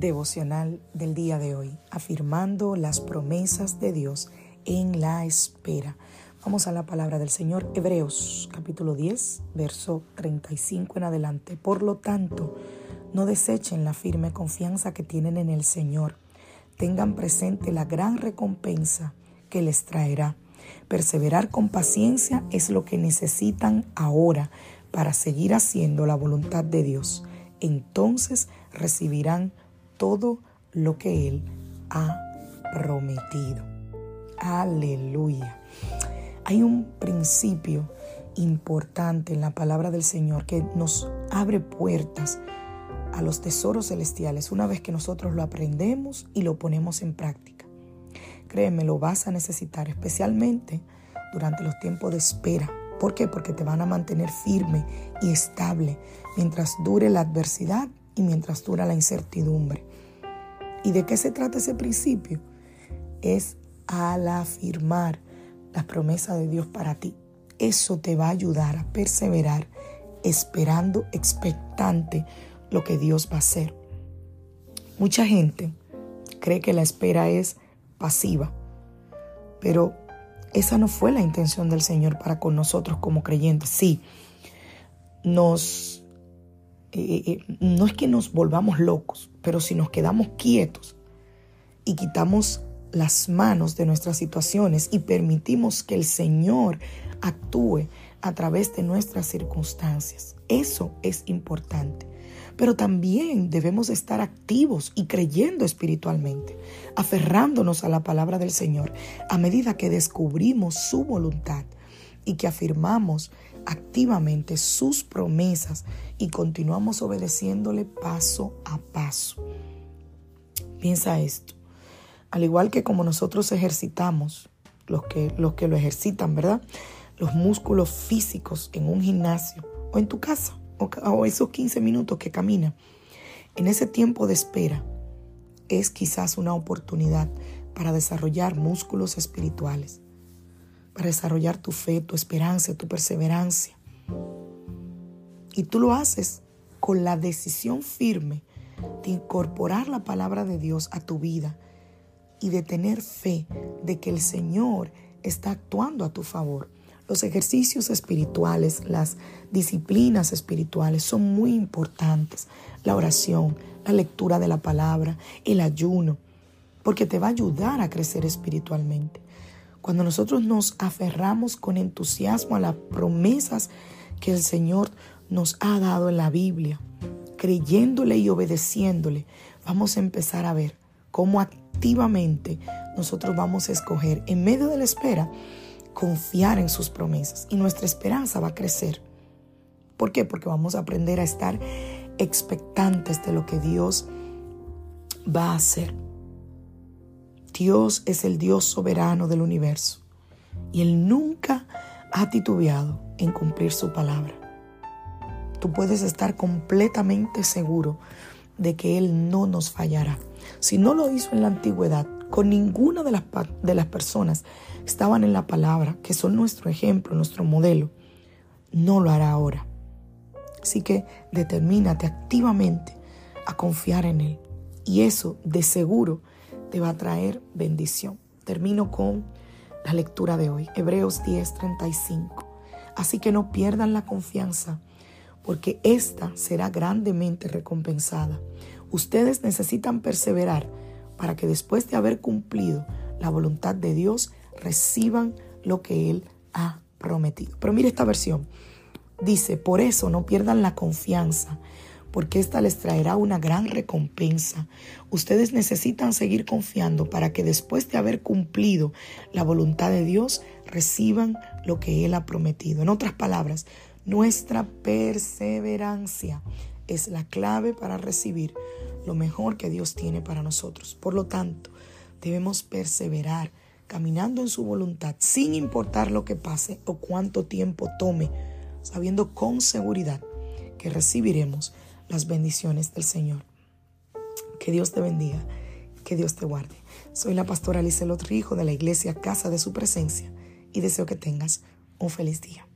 Devocional del día de hoy, afirmando las promesas de Dios en la espera. Vamos a la palabra del Señor, Hebreos capítulo 10, verso 35 en adelante. Por lo tanto, no desechen la firme confianza que tienen en el Señor. Tengan presente la gran recompensa que les traerá. Perseverar con paciencia es lo que necesitan ahora para seguir haciendo la voluntad de Dios. Entonces recibirán todo lo que Él ha prometido. Aleluya. Hay un principio importante en la palabra del Señor que nos abre puertas a los tesoros celestiales una vez que nosotros lo aprendemos y lo ponemos en práctica. Créeme, lo vas a necesitar especialmente durante los tiempos de espera. ¿Por qué? Porque te van a mantener firme y estable mientras dure la adversidad y mientras dura la incertidumbre. ¿Y de qué se trata ese principio? Es al afirmar las promesas de Dios para ti. Eso te va a ayudar a perseverar esperando, expectante lo que Dios va a hacer. Mucha gente cree que la espera es pasiva, pero esa no fue la intención del Señor para con nosotros como creyentes. Sí, nos eh, eh, no es que nos volvamos locos, pero si nos quedamos quietos y quitamos las manos de nuestras situaciones y permitimos que el Señor actúe a través de nuestras circunstancias. Eso es importante. Pero también debemos estar activos y creyendo espiritualmente, aferrándonos a la palabra del Señor a medida que descubrimos su voluntad y que afirmamos activamente sus promesas y continuamos obedeciéndole paso a paso. Piensa esto. Al igual que como nosotros ejercitamos, los que, los que lo ejercitan, ¿verdad? Los músculos físicos en un gimnasio o en tu casa o, o esos 15 minutos que camina. En ese tiempo de espera es quizás una oportunidad para desarrollar músculos espirituales desarrollar tu fe, tu esperanza, tu perseverancia. Y tú lo haces con la decisión firme de incorporar la palabra de Dios a tu vida y de tener fe de que el Señor está actuando a tu favor. Los ejercicios espirituales, las disciplinas espirituales son muy importantes. La oración, la lectura de la palabra, el ayuno, porque te va a ayudar a crecer espiritualmente. Cuando nosotros nos aferramos con entusiasmo a las promesas que el Señor nos ha dado en la Biblia, creyéndole y obedeciéndole, vamos a empezar a ver cómo activamente nosotros vamos a escoger en medio de la espera confiar en sus promesas y nuestra esperanza va a crecer. ¿Por qué? Porque vamos a aprender a estar expectantes de lo que Dios va a hacer. Dios es el Dios soberano del universo y Él nunca ha titubeado en cumplir su palabra. Tú puedes estar completamente seguro de que Él no nos fallará. Si no lo hizo en la antigüedad, con ninguna de las, de las personas que estaban en la palabra, que son nuestro ejemplo, nuestro modelo, no lo hará ahora. Así que determínate activamente a confiar en Él. Y eso de seguro te va a traer bendición. Termino con la lectura de hoy, Hebreos 10:35. Así que no pierdan la confianza, porque esta será grandemente recompensada. Ustedes necesitan perseverar para que después de haber cumplido la voluntad de Dios, reciban lo que Él ha prometido. Pero mire esta versión. Dice, por eso no pierdan la confianza, porque esta les traerá una gran recompensa. Ustedes necesitan seguir confiando para que después de haber cumplido la voluntad de Dios, reciban lo que Él ha prometido. En otras palabras, nuestra perseverancia es la clave para recibir lo mejor que Dios tiene para nosotros. Por lo tanto, debemos perseverar caminando en su voluntad sin importar lo que pase o cuánto tiempo tome, sabiendo con seguridad que recibiremos las bendiciones del Señor. Que Dios te bendiga, que Dios te guarde. Soy la pastora Lizelot Rijo de la iglesia Casa de Su Presencia y deseo que tengas un feliz día.